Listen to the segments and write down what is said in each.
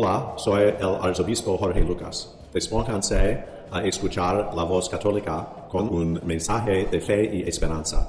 Hola, soy el arzobispo Jorge Lucas. Despónganse a escuchar la voz católica con un mensaje de fe y esperanza.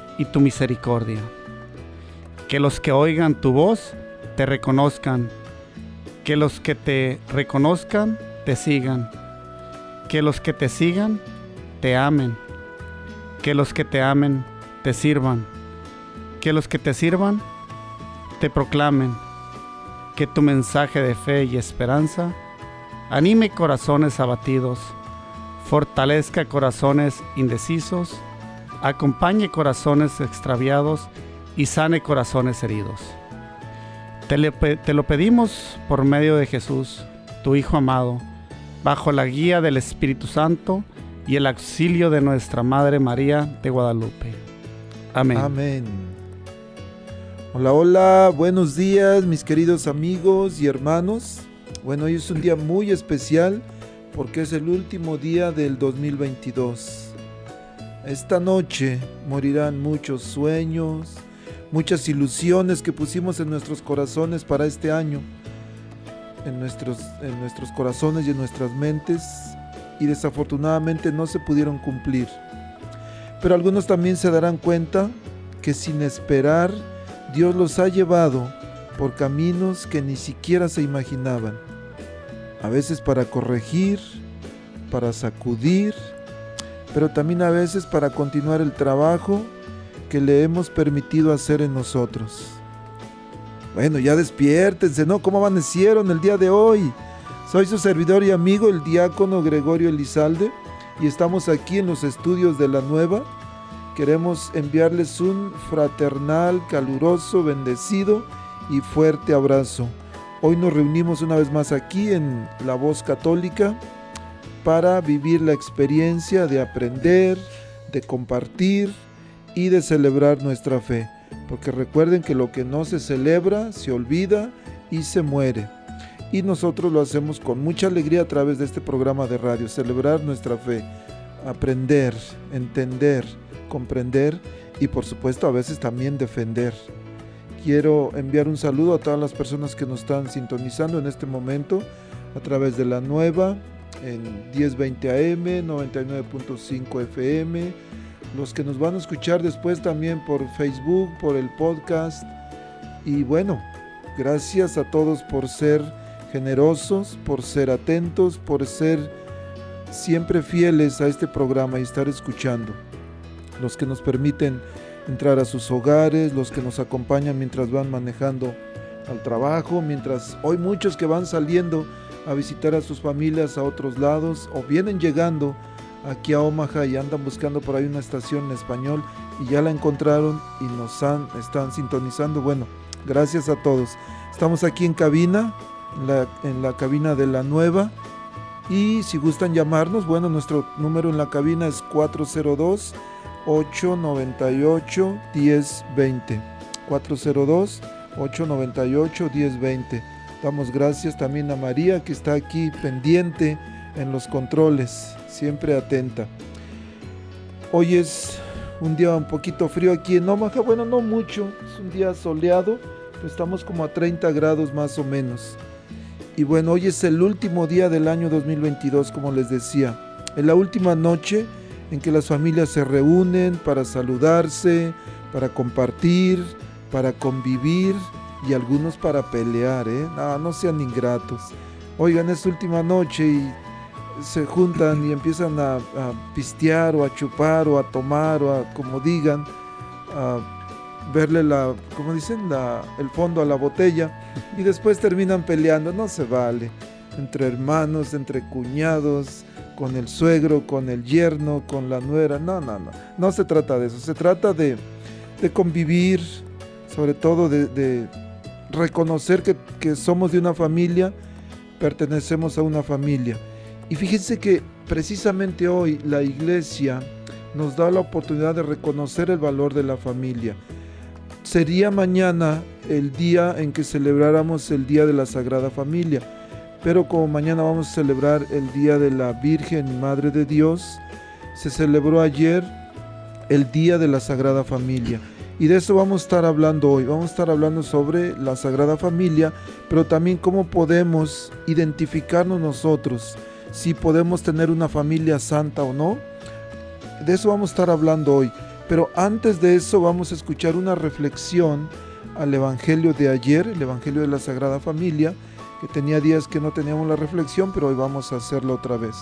y tu misericordia. Que los que oigan tu voz te reconozcan, que los que te reconozcan te sigan, que los que te sigan te amen, que los que te amen te sirvan, que los que te sirvan te proclamen, que tu mensaje de fe y esperanza anime corazones abatidos, fortalezca corazones indecisos, acompañe corazones extraviados y sane corazones heridos. Te, lo pedimos por medio de Jesús, tu Hijo amado, bajo la guía del Espíritu Santo y el auxilio de nuestra Madre María de Guadalupe. Amén. Hola, hola, buenos días mis queridos amigos y hermanos. Bueno, hoy es un día muy especial porque es el último día del 2022. Esta noche morirán muchos sueños, muchas ilusiones que pusimos en nuestros corazones para este año, en nuestros, en nuestros corazones y en nuestras mentes, y desafortunadamente no se pudieron cumplir. Pero algunos también se darán cuenta que sin esperar Dios los ha llevado por caminos que ni siquiera se imaginaban. A veces para corregir, para sacudir, pero también a veces para continuar el trabajo que le hemos permitido hacer en nosotros. Bueno, ya despiértense, ¿no? ¿Cómo amanecieron el día de hoy? Soy su servidor y amigo, el diácono Gregorio Elizalde, y estamos aquí en los estudios de la nueva. Queremos enviarles un fraternal, caluroso, bendecido y fuerte abrazo. Hoy nos reunimos una vez más aquí en La Voz Católica para vivir la experiencia de aprender, de compartir y de celebrar nuestra fe. Porque recuerden que lo que no se celebra se olvida y se muere. Y nosotros lo hacemos con mucha alegría a través de este programa de radio, celebrar nuestra fe, aprender, entender, comprender y por supuesto a veces también defender. Quiero enviar un saludo a todas las personas que nos están sintonizando en este momento a través de la nueva en 1020 AM, 99.5 FM, los que nos van a escuchar después también por Facebook, por el podcast. Y bueno, gracias a todos por ser generosos, por ser atentos, por ser siempre fieles a este programa y estar escuchando. Los que nos permiten entrar a sus hogares, los que nos acompañan mientras van manejando al trabajo, mientras hoy muchos que van saliendo a visitar a sus familias a otros lados o vienen llegando aquí a Omaha y andan buscando por ahí una estación en español y ya la encontraron y nos han, están sintonizando. Bueno, gracias a todos. Estamos aquí en cabina, en la, en la cabina de la nueva. Y si gustan llamarnos, bueno, nuestro número en la cabina es 402 898 1020. 402 898 1020. Damos gracias también a María que está aquí pendiente en los controles, siempre atenta. Hoy es un día un poquito frío aquí en Omaha. Bueno, no mucho, es un día soleado, pero estamos como a 30 grados más o menos. Y bueno, hoy es el último día del año 2022, como les decía. Es la última noche en que las familias se reúnen para saludarse, para compartir, para convivir y algunos para pelear, ¿eh? No, no sean ingratos. Oigan, es última noche y se juntan y empiezan a, pistear o a chupar o a tomar o a, como digan, a verle la, como dicen, la, el fondo a la botella y después terminan peleando. No se vale. Entre hermanos, entre cuñados, con el suegro, con el yerno, con la nuera. No, no, no. No se trata de eso. Se trata de, convivir, sobre todo de, reconocer que, que somos de una familia, pertenecemos a una familia y fíjense que precisamente hoy la iglesia nos da la oportunidad de reconocer el valor de la familia. Sería mañana el día en que celebráramos el Día de la Sagrada Familia, pero como mañana vamos a celebrar el Día de la Virgen Madre de Dios, se celebró ayer el Día de la Sagrada Familia. Y de eso vamos a estar hablando hoy. Vamos a estar hablando sobre la Sagrada Familia, pero también cómo podemos identificarnos nosotros si podemos tener una familia santa o no. De eso vamos a estar hablando hoy. Pero antes de eso vamos a escuchar una reflexión al Evangelio de ayer, el Evangelio de la Sagrada Familia, que tenía días que no teníamos la reflexión, pero hoy vamos a hacerlo otra vez.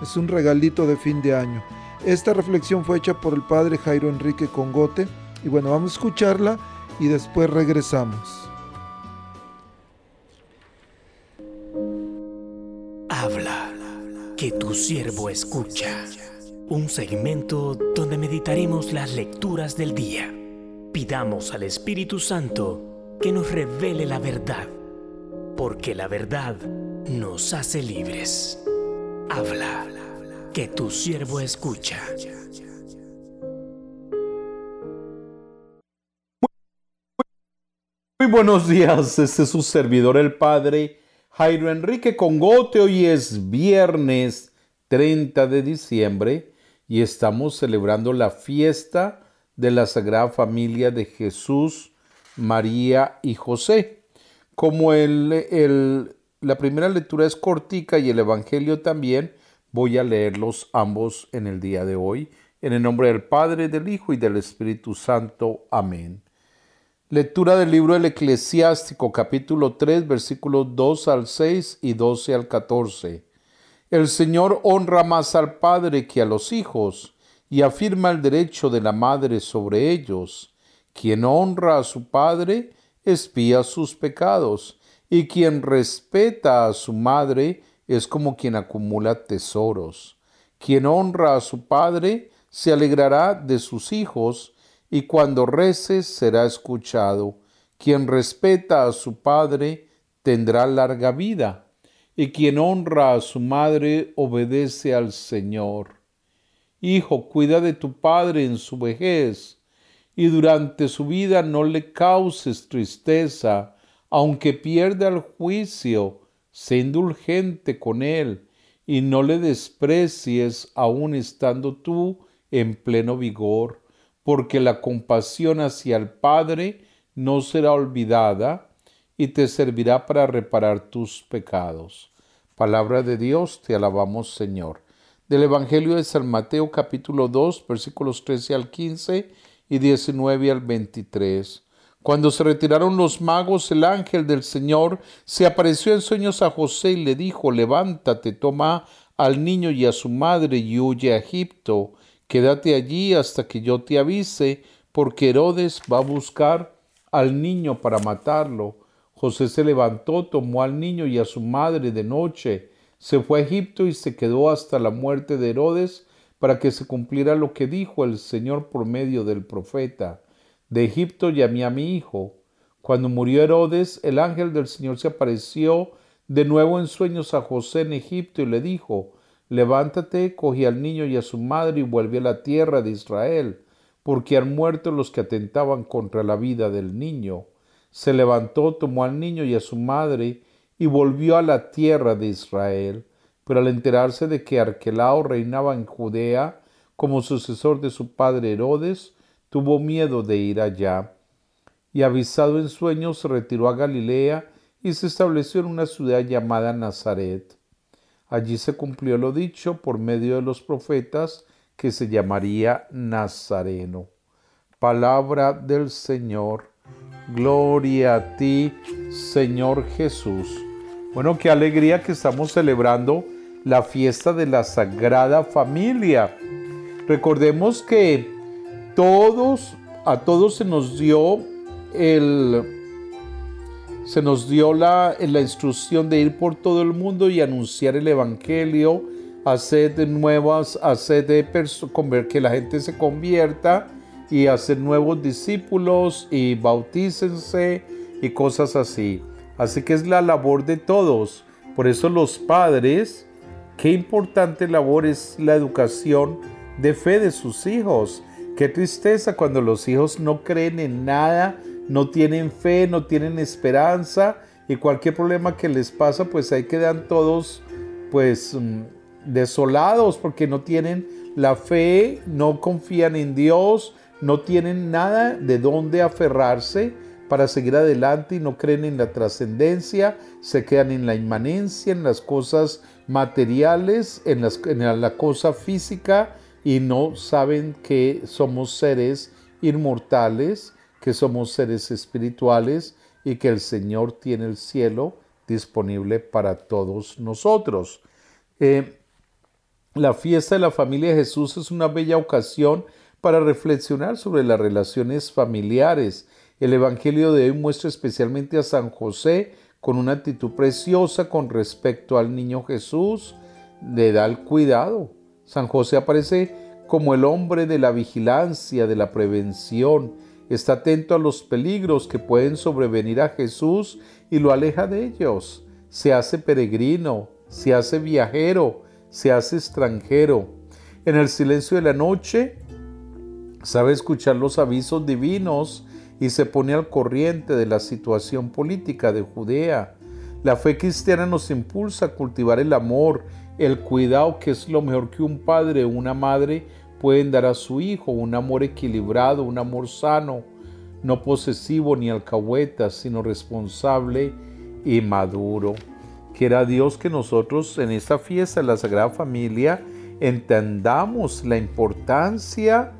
Es un regalito de fin de año. Esta reflexión fue hecha por el padre Jairo Enrique Congote. Y bueno, vamos a escucharla y después regresamos. que tu siervo escucha. Un segmento donde meditaremos las lecturas del día. Pidamos al Espíritu Santo que nos revele la verdad, porque la verdad nos hace libres. Habla, que tu siervo escucha. Muy buenos días, este es su servidor el Padre Jairo Enrique Congote, hoy es viernes 30 de diciembre y estamos celebrando la fiesta de la Sagrada Familia de Jesús, María y José. Como el, la primera lectura es cortica y el Evangelio también, voy a leerlos ambos en el día de hoy. En el nombre del Padre, del Hijo y del Espíritu Santo. Amén. Lectura del libro del Eclesiástico, capítulo 3, versículos 2 al 6 y 12 al 14. El Señor honra más al Padre que a los hijos y afirma el derecho de la madre sobre ellos. Quien honra a su Padre espía sus pecados, y quien respeta a su madre es como quien acumula tesoros. Quien honra a su Padre se alegrará de sus hijos, y cuando reces será escuchado. Quien respeta a su padre tendrá larga vida, y quien honra a su madre obedece al Señor. Hijo, cuida de tu padre en su vejez, y durante su vida no le causes tristeza, aunque pierda el juicio, sé indulgente con él, y no le desprecies aun estando tú en pleno vigor porque la compasión hacia el Padre no será olvidada y te servirá para reparar tus pecados. Palabra de Dios, te alabamos Señor. Del Evangelio de San Mateo capítulo 2 versículos 13 al 15 y 19 al 23. Cuando se retiraron los magos, el ángel del Señor se apareció en sueños a José y le dijo, levántate, toma al niño y a su madre y huye a Egipto Quédate allí hasta que yo te avise, porque Herodes va a buscar al niño para matarlo. José se levantó, tomó al niño y a su madre de noche, se fue a Egipto y se quedó hasta la muerte de Herodes para que se cumpliera lo que dijo el Señor por medio del profeta. De Egipto llamé a mi hijo. Cuando murió Herodes, el ángel del Señor se apareció de nuevo en sueños a José en Egipto y le dijo, Levántate, coge al niño y a su madre y vuelve a la tierra de Israel, porque han muerto los que atentaban contra la vida del niño. Se levantó, tomó al niño y a su madre y volvió a la tierra de Israel. Pero al enterarse de que Arquelao reinaba en Judea, como sucesor de su padre Herodes, tuvo miedo de ir allá, y avisado en sueños se retiró a Galilea y se estableció en una ciudad llamada Nazaret. Allí se cumplió lo dicho por medio de los profetas que se llamaría Nazareno. Palabra del Señor. Gloria a ti, Señor Jesús. Bueno, qué alegría que estamos celebrando la fiesta de la Sagrada Familia. Recordemos que todos, a todos se nos dio el se nos dio la, instrucción de ir por todo el mundo y anunciar el Evangelio, hacer nuevas, hacer de que la gente se convierta y hacer nuevos discípulos y bautícense y cosas así. Así que es la labor de todos. Por eso los padres, qué importante labor es la educación de fe de sus hijos. Qué tristeza cuando los hijos no creen en nada no tienen fe, no tienen esperanza y cualquier problema que les pasa, pues ahí quedan todos pues mm, desolados porque no tienen la fe, no confían en Dios, no tienen nada de dónde aferrarse para seguir adelante y no creen en la trascendencia, se quedan en la inmanencia, en las cosas materiales, en, las, en la cosa física y no saben que somos seres inmortales que somos seres espirituales y que el Señor tiene el cielo disponible para todos nosotros. Eh, la fiesta de la familia de Jesús es una bella ocasión para reflexionar sobre las relaciones familiares. El Evangelio de hoy muestra especialmente a San José con una actitud preciosa con respecto al niño Jesús. Le da el cuidado. San José aparece como el hombre de la vigilancia, de la prevención, está atento a los peligros que pueden sobrevenir a Jesús y lo aleja de ellos. Se hace peregrino, se hace viajero, se hace extranjero. En el silencio de la noche sabe escuchar los avisos divinos y se pone al corriente de la situación política de Judea. La fe cristiana nos impulsa a cultivar el amor, el cuidado que es lo mejor que un padre o una madre pueden dar a su hijo un amor equilibrado, un amor sano, no posesivo ni alcahueta, sino responsable y maduro. Quiera Dios que nosotros en esta fiesta de la Sagrada Familia entendamos la importancia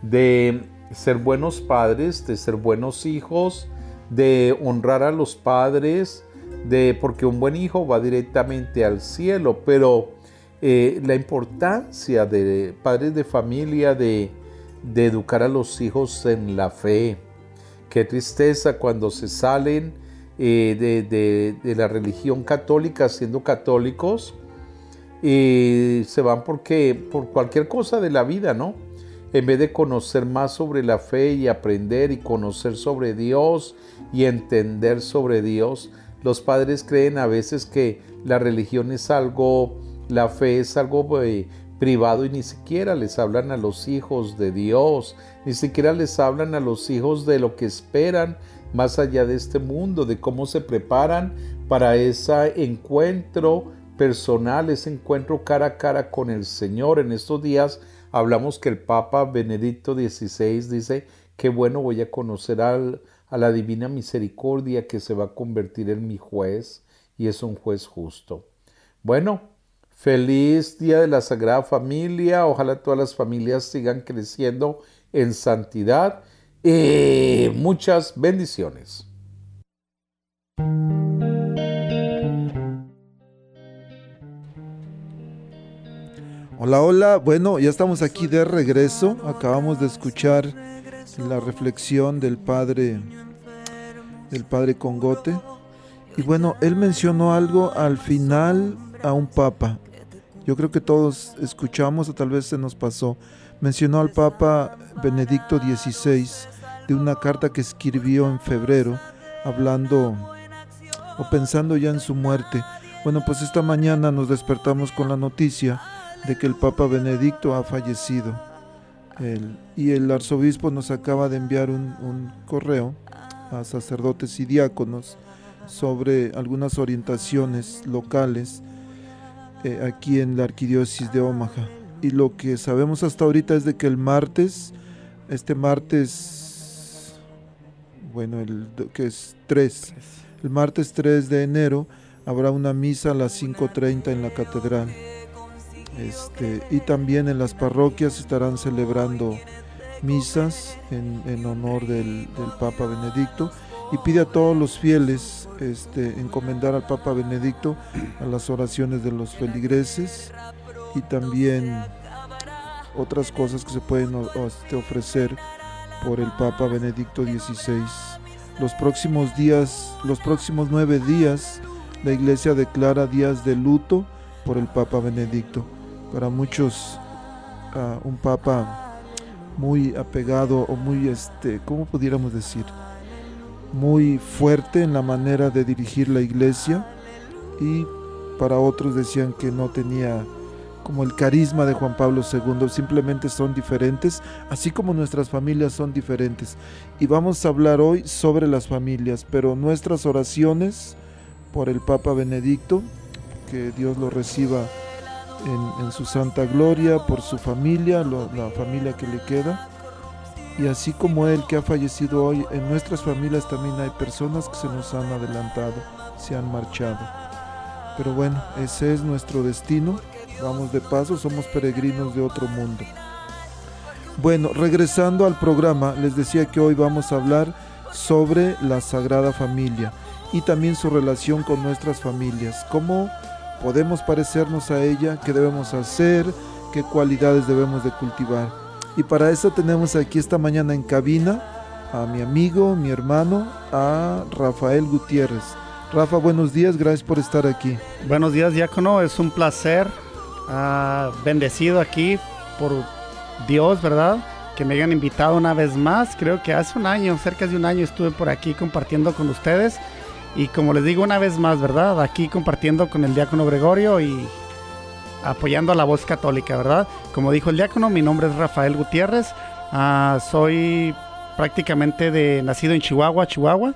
de ser buenos padres, de ser buenos hijos, de honrar a los padres, de porque un buen hijo va directamente al cielo, pero eh, la importancia de padres de familia de, educar a los hijos en la fe. Qué tristeza cuando se salen eh, de, la religión católica siendo católicos y se van porque por cualquier cosa de la vida, ¿no? En vez de conocer más sobre la fe y aprender y conocer sobre Dios y entender sobre Dios, los padres creen a veces que la religión es algo la fe es algo eh, privado y ni siquiera les hablan a los hijos de Dios, ni siquiera les hablan a los hijos de lo que esperan más allá de este mundo, de cómo se preparan para ese encuentro personal, ese encuentro cara a cara con el Señor. En estos días hablamos que el Papa Benedicto XVI dice, qué bueno voy a conocer a la Divina Misericordia que se va a convertir en mi juez y es un juez justo. Bueno, Feliz Día de la Sagrada Familia. Ojalá todas las familias sigan creciendo en santidad. y muchas bendiciones. Hola, hola. Bueno, ya estamos aquí de regreso. Acabamos de escuchar la reflexión del padre del padre Congote. Y bueno, él mencionó algo al final a un papa yo creo que todos escuchamos o tal vez se nos pasó. Mencionó al Papa Benedicto XVI de una carta que escribió en febrero hablando o pensando ya en su muerte. Bueno, pues esta mañana nos despertamos con la noticia de que el Papa Benedicto ha fallecido. y el arzobispo nos acaba de enviar un, un correo a sacerdotes y diáconos sobre algunas orientaciones locales eh, aquí en la arquidiócesis de Omaha. y lo que sabemos hasta ahorita es de que el martes, este martes, bueno, el que es 3, el martes 3 de enero habrá una misa a las 5.30 en la catedral. Este, y también en las parroquias estarán celebrando misas en, honor del, Papa Benedicto y pide a todos los fieles este, encomendar al Papa Benedicto a las oraciones de los feligreses y también otras cosas que se pueden este, ofrecer por el Papa Benedicto XVI. Los próximos días, los próximos nueve días, la Iglesia declara días de luto por el Papa Benedicto. Para muchos, ah, un Papa muy apegado o muy, este, ¿cómo pudiéramos decir? Muy fuerte en la manera de dirigir la Iglesia y para otros decían que no tenía como el carisma de Juan Pablo II, simplemente son diferentes, así como nuestras familias son diferentes. Y vamos a hablar hoy sobre las familias, pero nuestras oraciones por el Papa Benedicto, que Dios lo reciba en, su santa gloria, por su familia, la familia que le queda. Y así como él que ha fallecido hoy, en nuestras familias también hay personas que se nos han adelantado, se han marchado. Pero bueno, ese es nuestro destino. Vamos de paso, somos peregrinos de otro mundo. Bueno, regresando al programa, les decía que hoy vamos a hablar sobre la Sagrada Familia y también su relación con nuestras familias. ¿Cómo podemos parecernos a ella? ¿Qué debemos hacer? ¿Qué cualidades debemos de cultivar? Y para eso tenemos aquí esta mañana en cabina a mi amigo, mi hermano, a Rafael Gutiérrez. Rafa, buenos días, gracias por estar aquí. Buenos días, diácono, es un placer, uh, bendecido aquí por Dios, ¿verdad? Que me hayan invitado una vez más, creo que hace un año, cerca de un año estuve por aquí compartiendo con ustedes y como les digo una vez más, ¿verdad? Aquí compartiendo con el diácono Gregorio y apoyando a la voz católica, ¿verdad? Como dijo el diácono, mi nombre es Rafael Gutiérrez. Ah, soy prácticamente de nacido en Chihuahua, Chihuahua.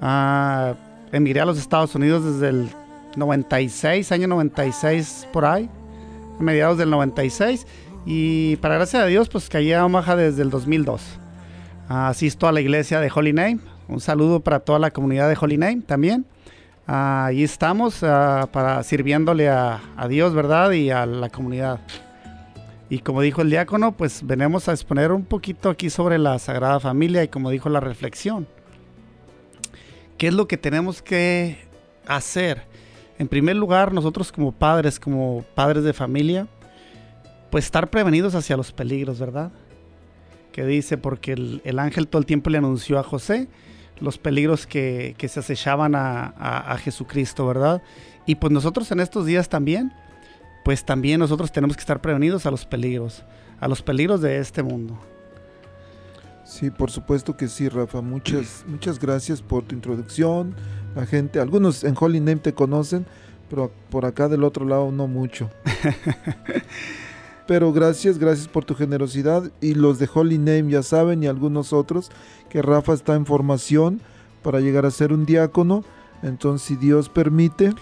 Uh, emigré a los Estados Unidos desde el 96, año 96 por ahí, a mediados del 96. Y para gracia de Dios, pues caí a Omaha desde el 2002. asisto a la iglesia de Holy Name, un saludo para toda la comunidad de Holy Name también. Ahí estamos ah, para sirviéndole a, Dios, ¿verdad? Y a la comunidad. Y como dijo el diácono, pues venimos a exponer un poquito aquí sobre la Sagrada Familia y como dijo la reflexión. ¿Qué es lo que tenemos que hacer? En primer lugar, nosotros como padres, como padres de familia, pues estar prevenidos hacia los peligros, ¿verdad? Que dice, porque el ángel todo el tiempo le anunció a José los peligros que, se acechaban a, Jesucristo, ¿verdad? Y pues nosotros en estos días también, pues también nosotros tenemos que estar prevenidos a los peligros, a los peligros de este mundo. Sí, por supuesto que sí, Rafa. Muchas, muchas gracias por tu introducción. La gente, algunos en Holy Name te conocen, pero por acá del otro lado no mucho. pero gracias, gracias por tu generosidad. Y los de Holy Name ya saben, y algunos otros, que Rafa está en formación para llegar a ser un diácono. Entonces, si Dios permite,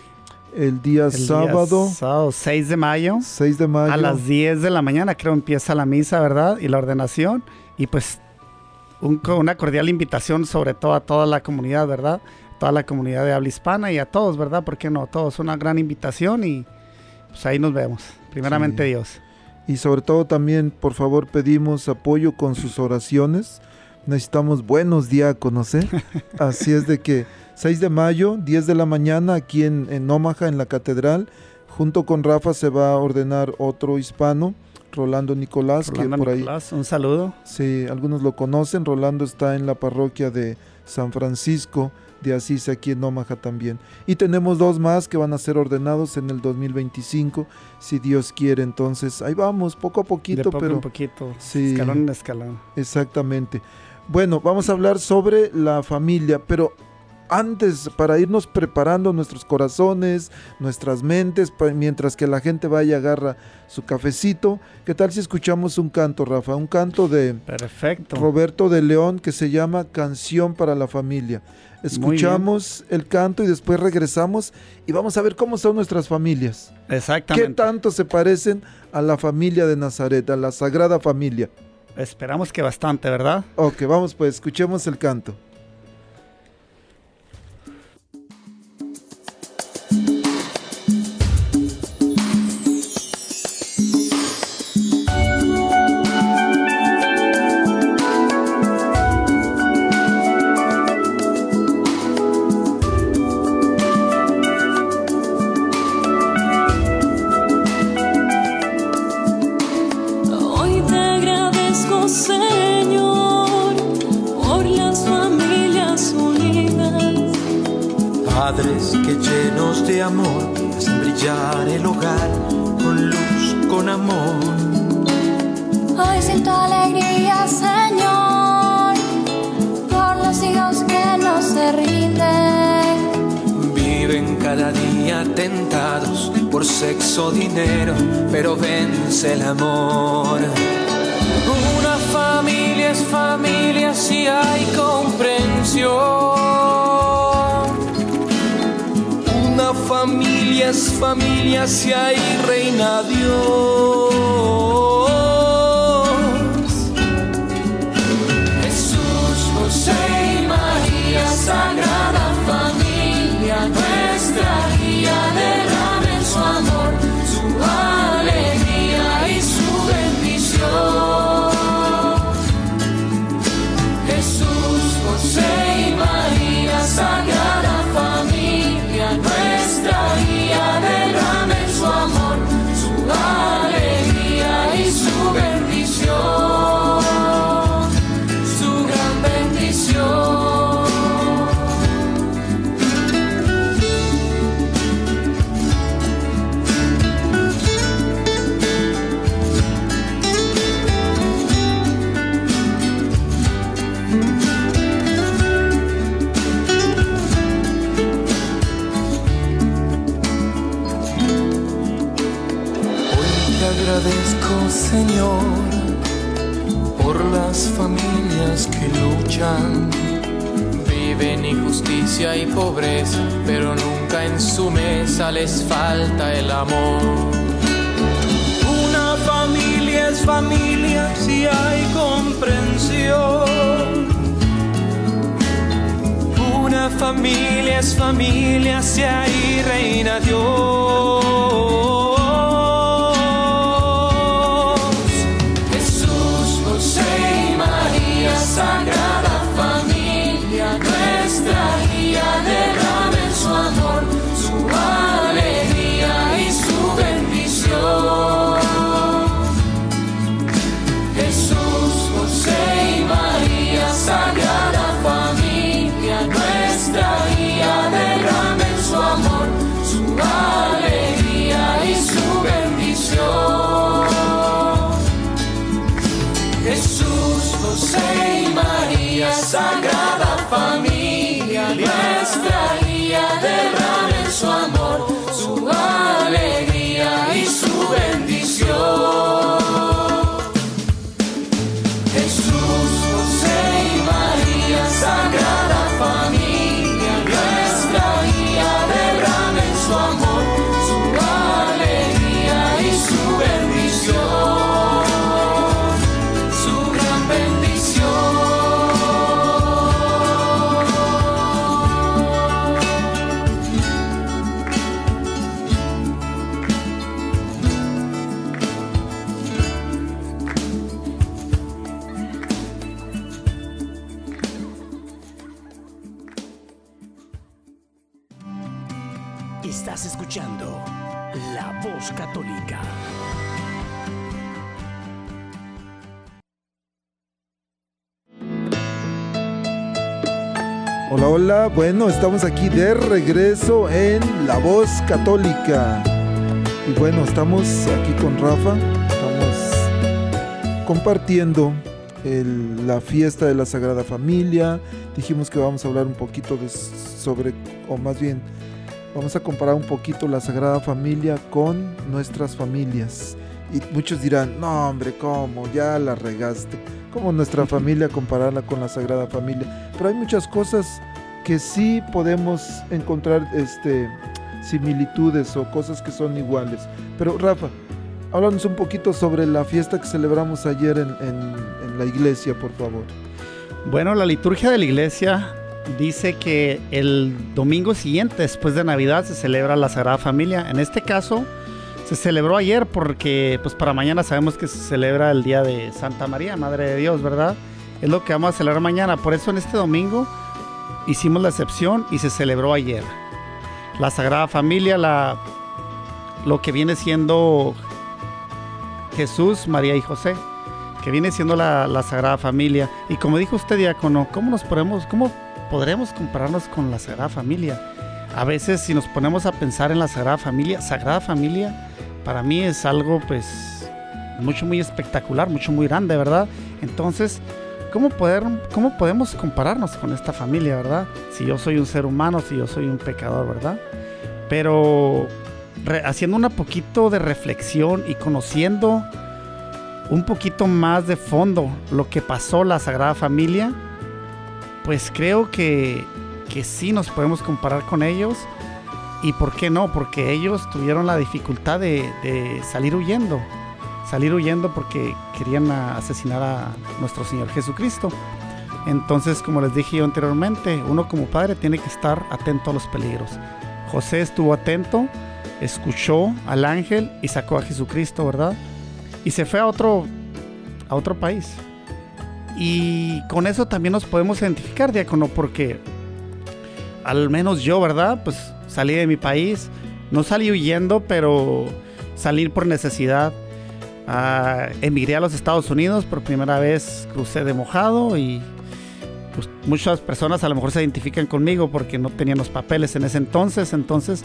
el día sábado. sábado 6 de mayo. 6 de mayo. A las 10 de la mañana, creo, empieza la misa, ¿verdad? Y la ordenación. Y pues, una cordial invitación, sobre todo a toda la comunidad, ¿verdad? Toda la comunidad de habla hispana y a todos, ¿verdad? ¿Por qué no? Todos, una gran invitación y pues ahí nos vemos. Primeramente Dios. Y sobre todo también, por favor, pedimos apoyo con sus oraciones necesitamos buenos diáconos, ¿eh? Así es de que 6 de mayo, 10 de la mañana, aquí en, en Omaha, en la catedral, junto con Rafa se va a ordenar otro hispano, Rolando Nicolás, que por ahí... un saludo. Sí, algunos lo conocen, Rolando está en la parroquia de San Francisco de Asís aquí en Omaha también. Y tenemos dos más que van a ser ordenados en el 2025, si Dios quiere. Entonces, ahí vamos, poco a poquito, poco pero... un poquito, sí, escalón en escalón. Exactamente. Bueno, vamos a hablar sobre la familia, pero antes para irnos preparando nuestros corazones, nuestras mentes, mientras que la gente vaya y agarra su cafecito. ¿Qué tal si escuchamos un canto, Rafa? Un canto de Perfecto. Roberto de León que se llama Canción para la Familia. Escuchamos el canto y después regresamos y vamos a ver cómo son nuestras familias. Exactamente. ¿Qué tanto se parecen a la familia de Nazaret, a la Sagrada Familia? Esperamos que bastante, ¿verdad? Ok, vamos pues, escuchemos el canto. el amor. Una familia es familia si hay comprensión. Una familia es familia si hay reina Por las familias que luchan. Viven injusticia y pobreza, pero nunca en su mesa les falta el amor. Una familia es familia si hay comprensión. Una familia es familia si hay reina Dios. Hola, hola, bueno, estamos aquí de regreso en La Voz Católica. Y bueno, estamos aquí con Rafa, estamos compartiendo la fiesta de la Sagrada Familia, dijimos que vamos a hablar un poquito de sobre, o más bien, vamos a comparar un poquito la Sagrada Familia con nuestras familias. Y muchos dirán, no hombre, ¿cómo? Ya la regaste. ¿Cómo nuestra familia compararla con la Sagrada Familia? Pero hay muchas cosas que sí podemos encontrar este, similitudes o cosas que son iguales. Pero Rafa, háblanos un poquito sobre la fiesta que celebramos ayer en, en la iglesia, por favor. Bueno, la liturgia de la iglesia dice que el domingo siguiente, después de Navidad, se celebra la Sagrada Familia. En este caso, se celebró ayer porque pues para mañana sabemos que se celebra el día de Santa María, Madre de Dios, ¿verdad? Es lo que vamos a celebrar mañana. Por eso en este domingo hicimos la excepción y se celebró ayer. La Sagrada Familia, la, lo que viene siendo Jesús, María y José, que viene siendo la, Sagrada Familia. Y como dijo usted, diácono, ¿cómo nos podemos, cómo podremos compararnos con la Sagrada Familia? A veces si nos ponemos a pensar en la Sagrada Familia, Sagrada Familia para mí es algo pues mucho muy espectacular, mucho muy grande, ¿verdad? Entonces, ¿cómo, poder, ¿cómo podemos compararnos con esta familia, verdad? Si yo soy un ser humano, si yo soy un pecador, ¿verdad? Pero haciendo un poquito de reflexión y conociendo un poquito más de fondo lo que pasó la Sagrada Familia, pues creo que, que sí nos podemos comparar con ellos ¿Y por qué no? Porque ellos tuvieron la dificultad de, salir huyendo. Salir huyendo porque querían asesinar a nuestro Señor Jesucristo. Entonces, como les dije yo anteriormente, uno como padre tiene que estar atento a los peligros. José estuvo atento, escuchó al ángel y sacó a Jesucristo, ¿verdad? Y se fue a otro, a otro país. Y con eso también nos podemos identificar, diácono, porque al menos yo, ¿verdad? Pues salí de mi país. No salí huyendo, pero salir por necesidad. Uh, emigré a los Estados Unidos por primera vez, crucé de mojado y pues, muchas personas a lo mejor se identifican conmigo porque no tenían los papeles en ese entonces. Entonces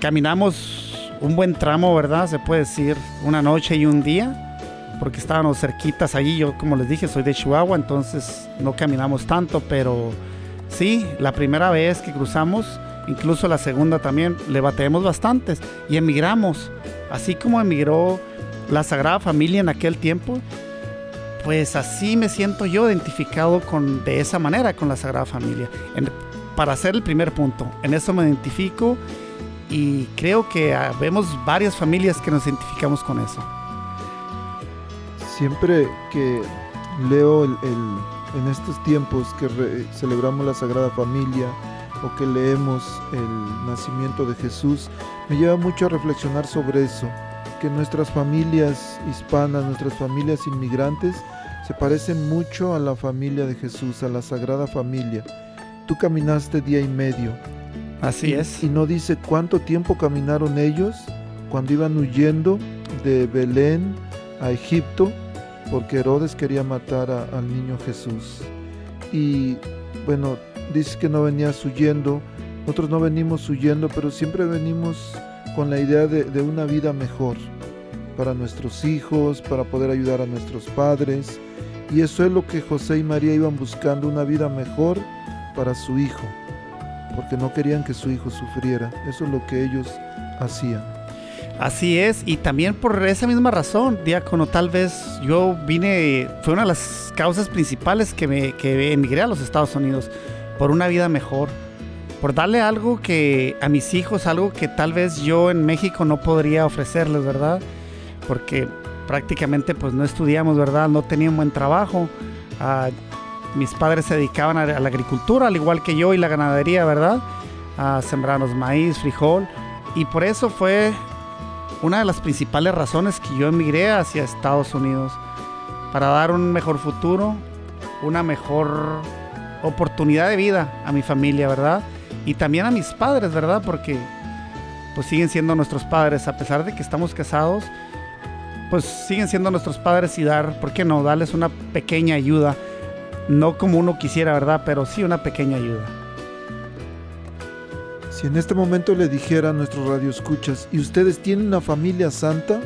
caminamos un buen tramo, ¿verdad? Se puede decir una noche y un día, porque estábamos cerquitas allí. Yo, como les dije, soy de Chihuahua, entonces no caminamos tanto, pero sí, la primera vez que cruzamos incluso la segunda también, le bateemos bastantes y emigramos. Así como emigró la Sagrada Familia en aquel tiempo, pues así me siento yo identificado con, de esa manera con la Sagrada Familia. para hacer el primer punto, en eso me identifico y creo que vemos varias familias que nos identificamos con eso. Siempre que leo en estos tiempos que celebramos la Sagrada Familia, o que leemos el nacimiento de Jesús, me lleva mucho a reflexionar sobre eso, que nuestras familias hispanas, nuestras familias inmigrantes, se parecen mucho a la familia de Jesús, a la Sagrada Familia. Tú caminaste día y medio. Así es. Y no dice cuánto tiempo caminaron ellos cuando iban huyendo de Belén a Egipto, porque Herodes quería matar al niño Jesús. Y bueno, dice que no venías huyendo, nosotros no venimos huyendo, pero siempre venimos con la idea de, una vida mejor para nuestros hijos, para poder ayudar a nuestros padres. Y eso es lo que José y María iban buscando, una vida mejor para su hijo, porque no querían que su hijo sufriera. Eso es lo que ellos hacían. Así es, y también por esa misma razón, diácono, tal vez yo vine, fue una de las causas principales que, me, que emigré a los Estados Unidos por una vida mejor, por darle algo que a mis hijos, algo que tal vez yo en México no podría ofrecerles, ¿verdad? Porque prácticamente pues no estudiamos, ¿verdad? No tenían buen trabajo. Ah, mis padres se dedicaban a, la agricultura, al igual que yo, y la ganadería, ¿verdad? A sembrarnos maíz, frijol. Y por eso fue una de las principales razones que yo emigré hacia Estados Unidos. Para dar un mejor futuro, una mejor oportunidad de vida a mi familia, ¿verdad? Y también a mis padres, ¿verdad? Porque pues siguen siendo nuestros padres, a pesar de que estamos casados, pues siguen siendo nuestros padres y dar, ¿por qué no? Darles una pequeña ayuda, no como uno quisiera, ¿verdad? Pero sí una pequeña ayuda. Si en este momento le dijera a nuestros radioescuchas, ¿y ustedes tienen una familia santa?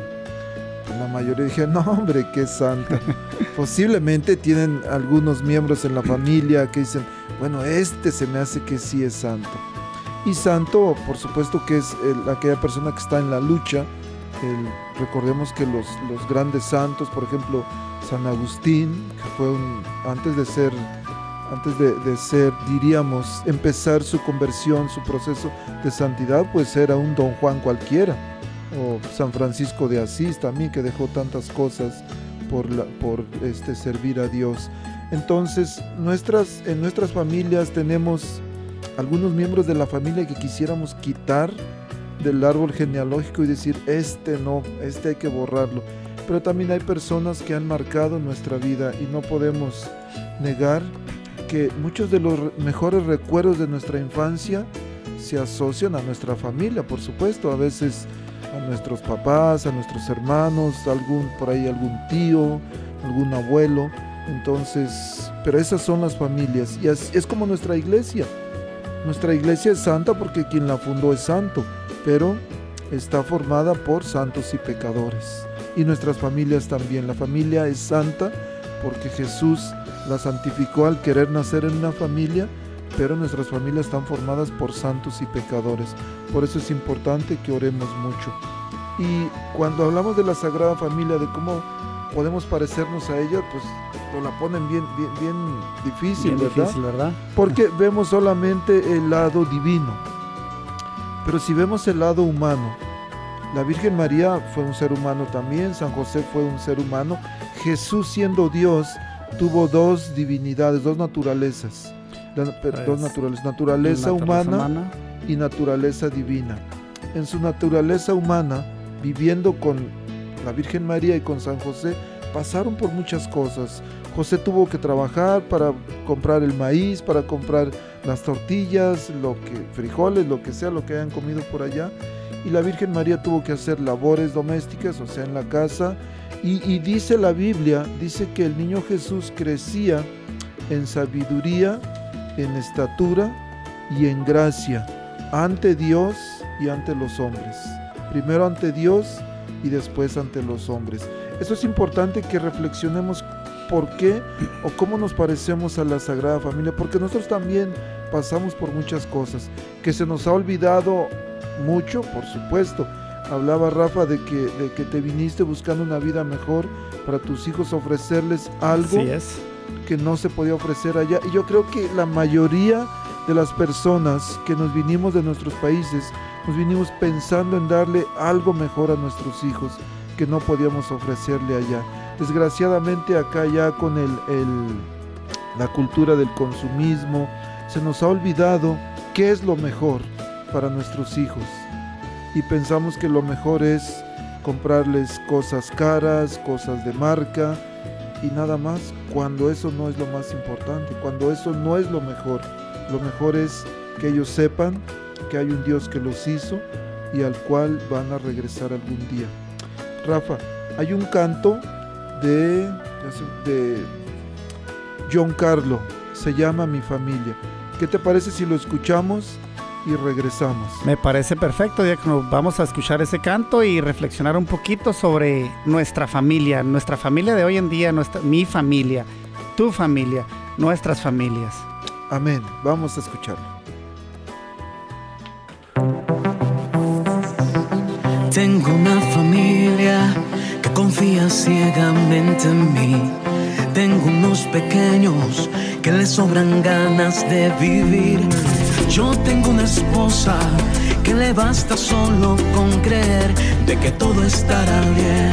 Pues la mayoría dije, no hombre, qué santa. Posiblemente tienen algunos miembros en la familia que dicen, bueno, este se me hace que sí es santo. Y santo, por supuesto que es aquella persona que está en la lucha. recordemos que los, los, grandes santos, por ejemplo, San Agustín, que fue un, antes de ser, antes de, de ser, diríamos, empezar su conversión, su proceso de santidad, pues era un don Juan cualquiera o San Francisco de Asís también, que dejó tantas cosas por, por este, servir a Dios. Entonces, nuestras, en nuestras familias tenemos algunos miembros de la familia que quisiéramos quitar del árbol genealógico y decir, este no, este hay que borrarlo. Pero también hay personas que han marcado nuestra vida y no podemos negar que muchos de los mejores recuerdos de nuestra infancia se asocian a nuestra familia, por supuesto. A veces a nuestros papás, a nuestros hermanos, algún por ahí algún tío, algún abuelo. Entonces, pero esas son las familias y es, es como nuestra iglesia. Nuestra iglesia es santa porque quien la fundó es santo, pero está formada por santos y pecadores. Y nuestras familias también. La familia es santa porque Jesús la santificó al querer nacer en una familia pero nuestras familias están formadas por santos y pecadores. Por eso es importante que oremos mucho. Y cuando hablamos de la Sagrada Familia, de cómo podemos parecernos a ella, pues nos la ponen bien, bien, bien difícil, ¿verdad? ¿verdad? Porque vemos solamente el lado divino. Pero si vemos el lado humano, la Virgen María fue un ser humano también, San José fue un ser humano, Jesús siendo Dios tuvo dos divinidades, dos naturalezas dos pues, naturalezas, naturaleza, humana, y naturaleza divina. En su naturaleza humana, viviendo con la Virgen María y con San José, pasaron por muchas cosas. José tuvo que trabajar para comprar el maíz, para comprar las tortillas, lo que frijoles, lo que sea, lo que hayan comido por allá. Y la Virgen María tuvo que hacer labores domésticas, o sea, en la casa. Y, dice la Biblia, dice que el niño Jesús crecía en sabiduría en estatura y en gracia ante Dios y ante los hombres. Primero ante Dios y después ante los hombres. Eso es importante que reflexionemos por qué o cómo nos parecemos a la Sagrada Familia, porque nosotros también pasamos por muchas cosas, que se nos ha olvidado mucho, por supuesto. Hablaba Rafa de que, de que te viniste buscando una vida mejor para tus hijos, ofrecerles algo. es que no se podía ofrecer allá. Y yo creo que la mayoría de las personas que nos vinimos de nuestros países, nos vinimos pensando en darle algo mejor a nuestros hijos que no podíamos ofrecerle allá. Desgraciadamente acá ya con el, la cultura del consumismo, se nos ha olvidado qué es lo mejor para nuestros hijos. Y pensamos que lo mejor es comprarles cosas caras, cosas de marca, y nada más cuando eso no es lo más importante, cuando eso no es lo mejor. Lo mejor es que ellos sepan que hay un Dios que los hizo y al cual van a regresar algún día. Rafa, hay un canto de, de John Carlo, se llama Mi familia. ¿Qué te parece si lo escuchamos? Y regresamos. Me parece perfecto, Diácono. Vamos a escuchar ese canto y reflexionar un poquito sobre nuestra familia, nuestra familia de hoy en día, nuestra, mi familia, tu familia, nuestras familias. Amén. Vamos a escucharlo. Tengo una familia que confía ciegamente en mí. Tengo unos pequeños que les sobran ganas de vivir yo tengo una esposa que le basta solo con creer de que todo estará bien,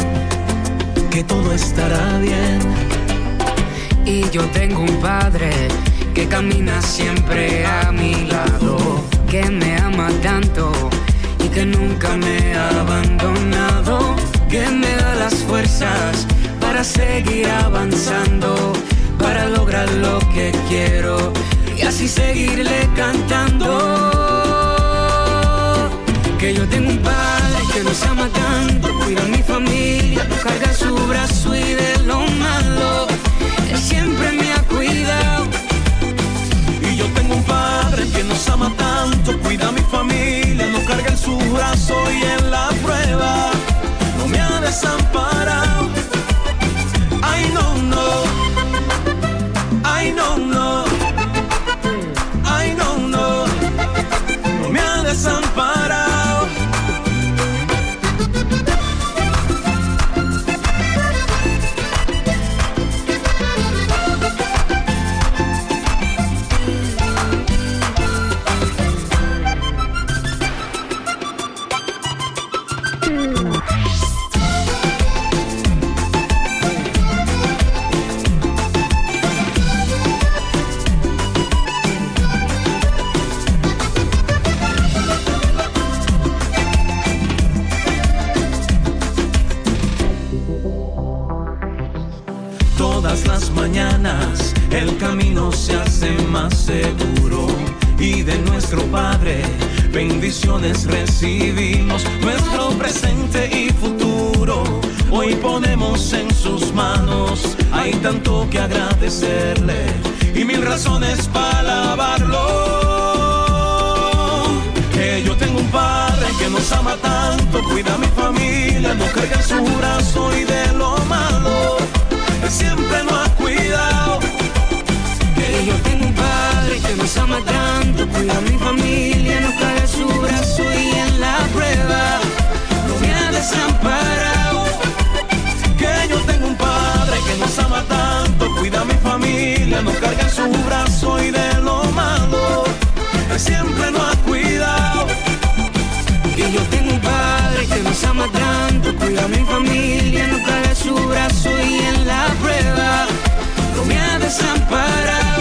que todo estará bien. Y yo tengo un padre que camina siempre a mi lado, que me ama tanto y que nunca me ha abandonado, que me da las fuerzas para seguir avanzando, para lograr lo que quiero y así seguirle cantando. Que yo tengo un padre que nos ama tanto, cuida a mi familia, carga su brazo y de lo malo, él siempre me ha cuidado. Y yo tengo un padre que nos ama tanto, cuida a mi familia, nos carga en su brazo y en la prueba no me ha desamparado. Todas las mañanas el camino se hace más seguro y de nuestro Padre bendiciones recibimos, nuestro presente y futuro. Hoy ponemos en sus manos, hay tanto que agradecerle y mil razones para alabarlo. Que yo tengo un padre que nos ama tanto, cuida a mi familia, no carga en su brazo y de lo malo, él siempre nos ha cuidado. Que yo tengo un padre que nos ama tanto, cuida a mi familia, brazo y en la prueba no me ha desamparado. Que yo tengo un padre que nos ama tanto, cuida a mi familia, no carga en su brazo y de lo malo, él siempre nos ha cuidado. Que yo tengo un padre que nos ama tanto, cuida a mi familia, no cae su brazo y en la prueba no me ha desamparado.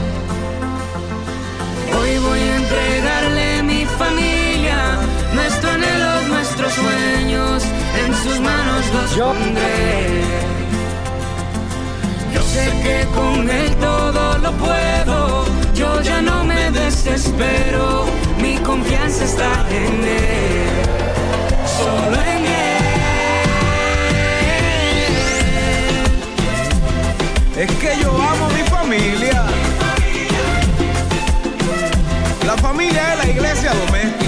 Hoy voy a entregarle mi familia, nuestro anhelo, nuestros sueños, en sus manos los pondré. Yo sé que con él todo lo puedo, yo ya no me desespero, mi confianza está en él, solo en él. Es que yo amo a mi familia. Familia es la iglesia doméstica.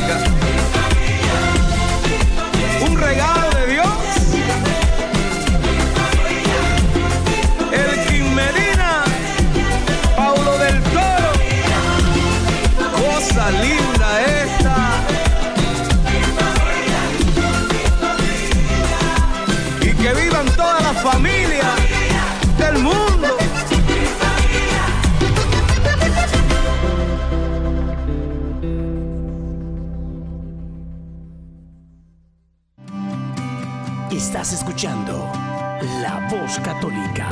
La Voz Católica.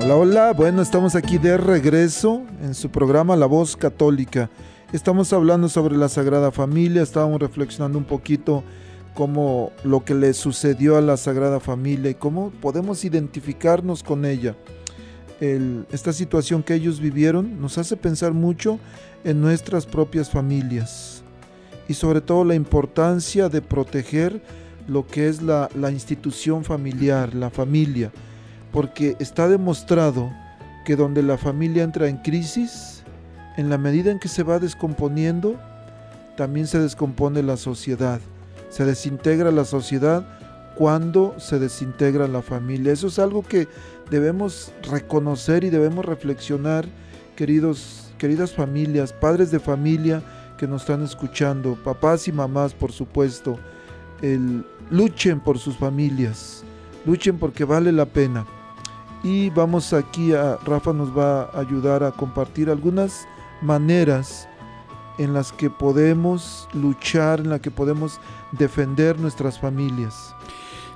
Hola, hola, bueno, estamos aquí de regreso en su programa La Voz Católica. Estamos hablando sobre la Sagrada Familia, estábamos reflexionando un poquito cómo lo que le sucedió a la Sagrada Familia y cómo podemos identificarnos con ella. El- esta situación que ellos vivieron nos hace pensar mucho en nuestras propias familias y sobre todo la importancia de proteger lo que es la, la institución familiar, la familia, porque está demostrado que donde la familia entra en crisis, en la medida en que se va descomponiendo, también se descompone la sociedad, se desintegra la sociedad cuando se desintegra la familia. Eso es algo que debemos reconocer y debemos reflexionar, queridos, queridas familias, padres de familia que nos están escuchando, papás y mamás, por supuesto, luchen por sus familias, luchen porque vale la pena. Y vamos aquí a, Rafa nos va a ayudar a compartir algunas maneras en las que podemos luchar, en las que podemos defender nuestras familias.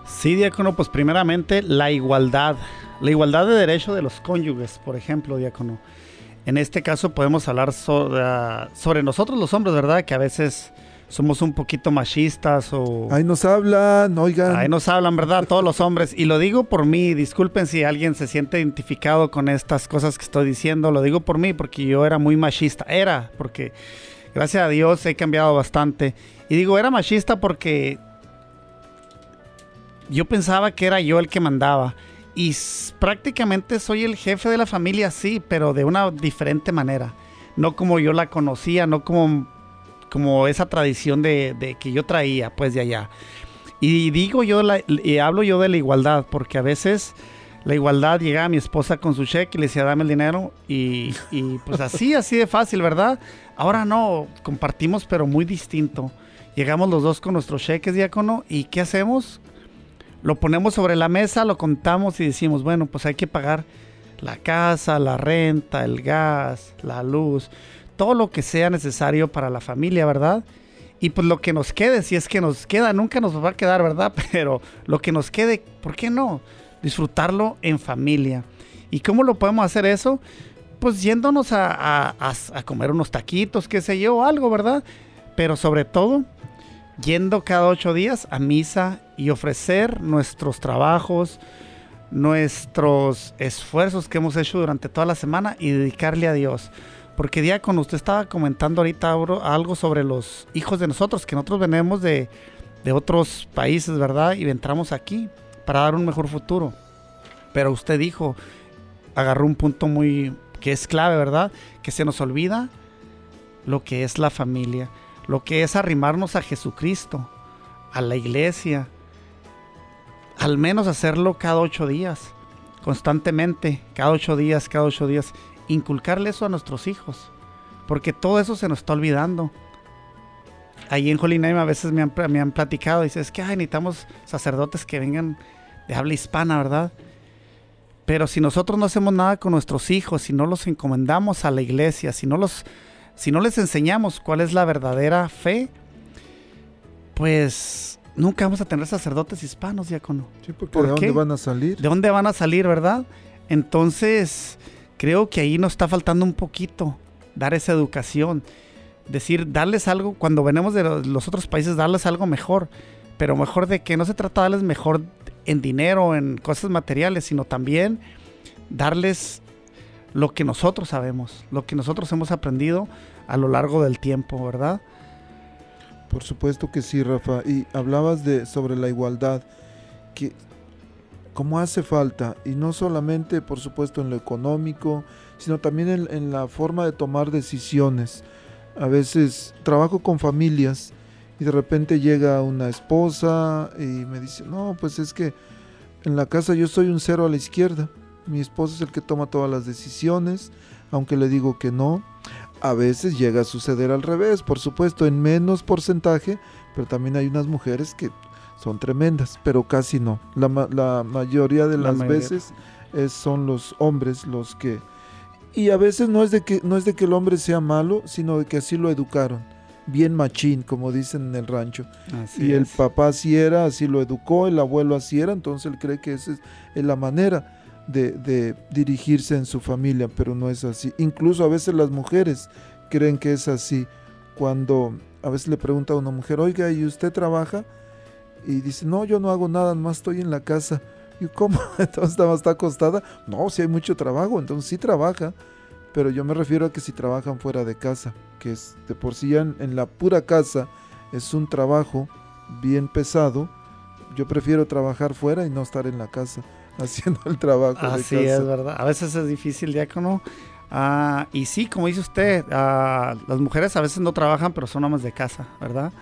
Sí, diácono, pues primeramente la igualdad, la igualdad de derecho de los cónyuges, por ejemplo, diácono. En este caso podemos hablar ah, sobre nosotros los hombres, ¿verdad? Que a veces somos un poquito machistas o... Ahí nos hablan, oigan. Ahí nos hablan, ¿verdad? Todos los hombres. Y lo digo por mí, disculpen si alguien se siente identificado con estas cosas que estoy diciendo. Lo digo por mí porque yo era muy machista. Era, porque gracias a Dios he cambiado bastante. Y digo, era machista porque yo pensaba que era yo el que mandaba. Y prácticamente soy el jefe de la familia, sí, pero de una diferente manera. No como yo la conocía, no como, como esa tradición de, de que yo traía, pues de allá. Y digo yo, la- y hablo yo de la igualdad, porque a veces la igualdad llegaba a mi esposa con su cheque y le decía, dame el dinero. Y, y pues así, así de fácil, ¿verdad? Ahora no, compartimos, pero muy distinto. Llegamos los dos con nuestros cheques, diácono, y ¿qué hacemos? Lo ponemos sobre la mesa, lo contamos y decimos, bueno, pues hay que pagar la casa, la renta, el gas, la luz, todo lo que sea necesario para la familia, ¿verdad? Y pues lo que nos quede, si es que nos queda, nunca nos va a quedar, ¿verdad? Pero lo que nos quede, ¿por qué no? Disfrutarlo en familia. ¿Y cómo lo podemos hacer eso? Pues yéndonos a, comer unos taquitos, qué sé yo, algo, ¿verdad? Pero sobre todo, yendo cada ocho días a misa y ofrecer nuestros trabajos, nuestros esfuerzos que hemos hecho durante toda la semana y dedicarle a Dios. Porque diácono, usted estaba comentando ahorita algo sobre los hijos de nosotros, que nosotros venimos de, de otros países, ¿verdad? Y entramos aquí para dar un mejor futuro. Pero usted dijo, agarró un punto muy que es clave, ¿verdad? Que se nos olvida lo que es la familia, lo que es arrimarnos a Jesucristo, a la iglesia, al menos hacerlo cada ocho días, constantemente, cada ocho días, cada ocho días inculcarle eso a nuestros hijos, porque todo eso se nos está olvidando. Ahí en Holy a veces me han, me han platicado, dice, es que necesitamos sacerdotes que vengan de habla hispana, ¿verdad? Pero si nosotros no hacemos nada con nuestros hijos, si no los encomendamos a la iglesia, si no, los, si no les enseñamos cuál es la verdadera fe, pues nunca vamos a tener sacerdotes hispanos, diácono. Sí, porque ¿de dónde van a salir? ¿De dónde van a salir, verdad? Entonces, creo que ahí nos está faltando un poquito dar esa educación. Decir, darles algo, cuando venimos de los otros países, darles algo mejor. Pero mejor de que no se trata de darles mejor en dinero, en cosas materiales, sino también darles lo que nosotros sabemos, lo que nosotros hemos aprendido a lo largo del tiempo, ¿verdad? Por supuesto que sí, Rafa. Y hablabas de sobre la igualdad, que como hace falta, y no solamente, por supuesto, en lo económico, sino también en, la forma de tomar decisiones. A veces trabajo con familias y de repente llega una esposa y me dice, no, pues es que en la casa yo soy un cero a la izquierda. Mi esposo es el que toma todas las decisiones, aunque le digo que no. A veces llega a suceder al revés, por supuesto, en menos porcentaje, pero también hay unas mujeres que son tremendas, pero casi no. La, mayoría de las veces son los hombres los que... Y a veces no es, de que, no es de que el hombre sea malo, sino de que así lo educaron. Bien machín, como dicen en el rancho. y el papá así era, así lo educó, el abuelo así era, entonces él cree que esa es, la manera de, dirigirse en su familia, pero no es así. Incluso a veces las mujeres creen que es así. Cuando a veces le pregunta a una mujer, oiga, ¿y usted trabaja? y dice, no, yo no hago nada, más estoy en la casa. ¿Y cómo? Entonces está acostada. No, si hay mucho trabajo, entonces sí trabaja. Pero yo me refiero a que si trabajan fuera de casa, que es de por sí en, en la pura casa es un trabajo bien pesado. Yo prefiero trabajar fuera y no estar en la casa haciendo el trabajo. Así es, ¿verdad? A veces es difícil, diácono. Ah, y sí, como dice usted, ah, las mujeres a veces no trabajan, pero son amas de casa, ¿verdad?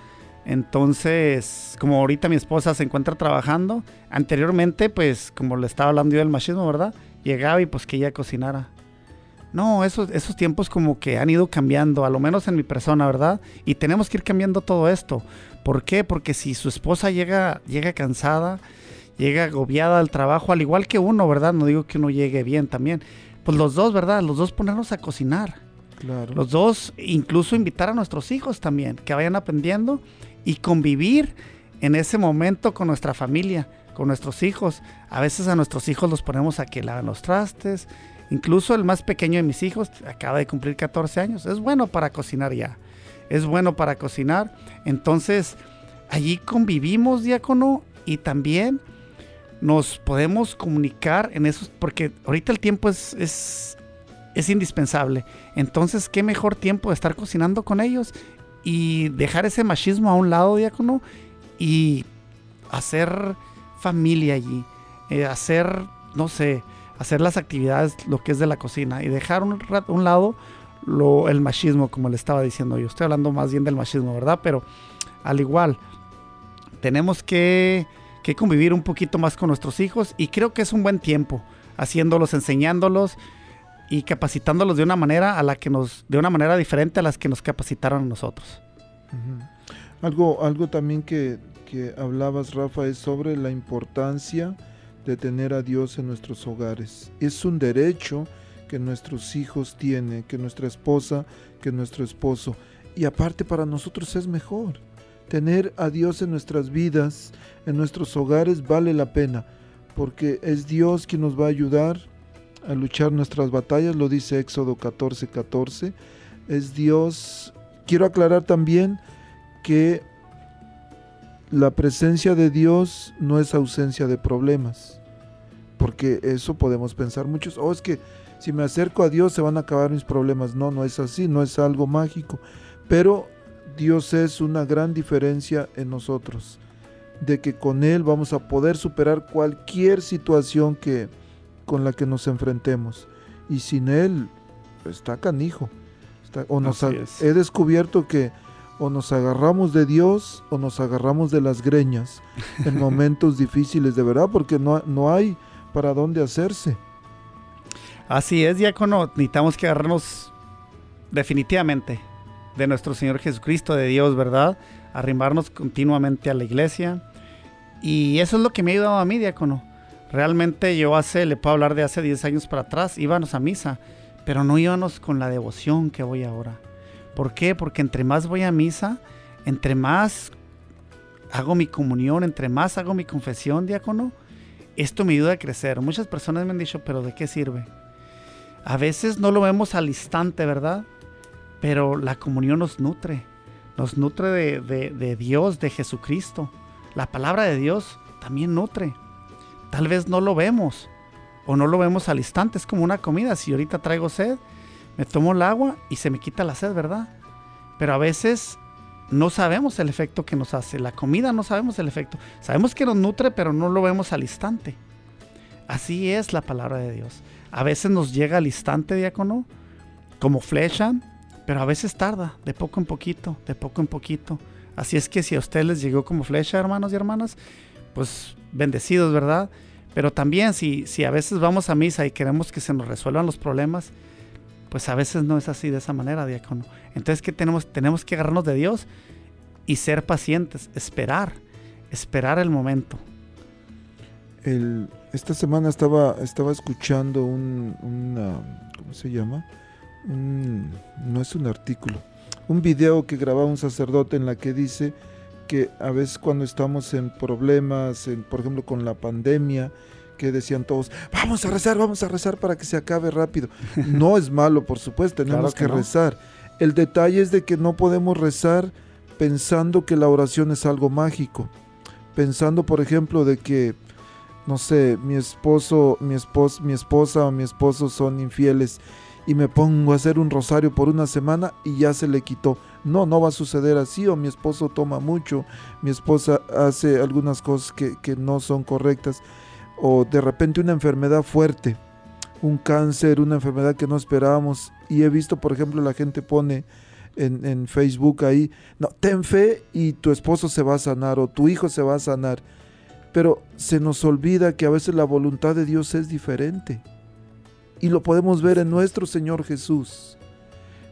Entonces, como ahorita mi esposa se encuentra trabajando, anteriormente, pues, como le estaba hablando yo del machismo, ¿verdad? Llegaba y pues que ella cocinara. No, esos, esos tiempos como que han ido cambiando, a lo menos en mi persona, ¿verdad? Y tenemos que ir cambiando todo esto. ¿Por qué? Porque si su esposa llega, llega cansada, llega agobiada al trabajo, al igual que uno, ¿verdad? No digo que uno llegue bien también. Pues los dos, ¿verdad? Los dos ponernos a cocinar. Claro. Los dos, incluso invitar a nuestros hijos también, que vayan aprendiendo y convivir en ese momento con nuestra familia, con nuestros hijos. A veces a nuestros hijos los ponemos a que laven los trastes. Incluso el más pequeño de mis hijos acaba de cumplir 14 años. Es bueno para cocinar ya. Es bueno para cocinar. Entonces, allí convivimos, diácono, y también nos podemos comunicar en esos, porque ahorita el tiempo es, es, es indispensable. Entonces, ¿qué mejor tiempo de estar cocinando con ellos y dejar ese machismo a un lado, diácono, y hacer familia allí, eh, hacer, no sé, hacer las actividades, lo que es de la cocina, y dejar un, un lado lo, el machismo, como le estaba diciendo yo. Estoy hablando más bien del machismo, ¿verdad? Pero al igual, tenemos que, que convivir un poquito más con nuestros hijos y creo que es un buen tiempo, haciéndolos, enseñándolos y capacitándolos de una manera a la que nos, de una manera diferente a las que nos capacitaron nosotros. Algo, algo también que, que hablabas, Rafa, es sobre la importancia de tener a Dios en nuestros hogares. Es un derecho que nuestros hijos tienen, que nuestra esposa, que nuestro esposo. Y aparte para nosotros es mejor. Tener a Dios en nuestras vidas, en nuestros hogares, vale la pena, porque es Dios quien nos va a ayudar a luchar nuestras batallas, lo dice Éxodo 14, 14. Es Dios. Quiero aclarar también que la presencia de Dios no es ausencia de problemas, porque eso podemos pensar muchos, oh, es que si me acerco a Dios se van a acabar mis problemas. No, no es así, no es algo mágico, pero Dios es una gran diferencia en nosotros, de que con Él vamos a poder superar cualquier situación que con la que nos enfrentemos. Y sin Él está canijo. Está, o nos he descubierto que o nos agarramos de Dios o nos agarramos de las greñas en momentos difíciles, de verdad, porque no, no hay para dónde hacerse. Así es, diácono, necesitamos que agarrarnos definitivamente de nuestro Señor Jesucristo, de Dios, ¿verdad? Arrimarnos continuamente a la iglesia. Y eso es lo que me ha ayudado a mí, diácono. Realmente yo hace, le puedo hablar de hace 10 años para atrás, íbamos a misa, pero no íbamos con la devoción que voy ahora. ¿Por qué? Porque entre más voy a misa, entre más hago mi comunión, entre más hago mi confesión, diácono, esto me ayuda a crecer. Muchas personas me han dicho, pero ¿de qué sirve? A veces no lo vemos al instante, ¿verdad? Pero la comunión nos nutre, nos nutre de, de Dios, de Jesucristo. La palabra de Dios también nutre. Tal vez no lo vemos o no lo vemos al instante, es como una comida. Si ahorita traigo sed, me tomo el agua y se me quita la sed, ¿verdad? Pero a veces no sabemos el efecto que nos hace. La comida no sabemos el efecto. Sabemos que nos nutre, pero no lo vemos al instante. Así es la palabra de Dios. A veces nos llega al instante, diácono, como flecha, pero a veces tarda, de poco en poquito, de poco en poquito. Así es que si a ustedes les llegó como flecha, hermanos y hermanas, pues bendecidos, ¿verdad? Pero también si, si a veces vamos a misa y queremos que se nos resuelvan los problemas, pues a veces no es así de esa manera, diácono. Entonces, ¿qué tenemos? Tenemos que agarrarnos de Dios y ser pacientes, esperar, esperar el momento. Esta semana estaba, estaba escuchando un, una, ¿cómo se llama? No es un artículo, un video que grababa un sacerdote en la que dice que a veces cuando estamos en problemas, en, por ejemplo con la pandemia, que decían todos, vamos a rezar, vamos a rezar para que se acabe rápido. No es malo, por supuesto, tenemos que, rezar. El detalle es de que no podemos rezar pensando que la oración es algo mágico. Pensando, por ejemplo, de que, no sé, mi esposo, mi esposo, mi esposa o mi esposo son infieles y me pongo a hacer un rosario por una semana y ya se le quitó. No, no va a suceder así, o mi esposo toma mucho, mi esposa hace algunas cosas que, que no son correctas o de repente una enfermedad fuerte, un cáncer, una enfermedad que no esperábamos. Y he visto, por ejemplo, la gente pone en, Facebook ahí, no, ten fe y tu esposo se va a sanar o tu hijo se va a sanar. Pero se nos olvida que a veces la voluntad de Dios es diferente. Y lo podemos ver en nuestro Señor Jesús.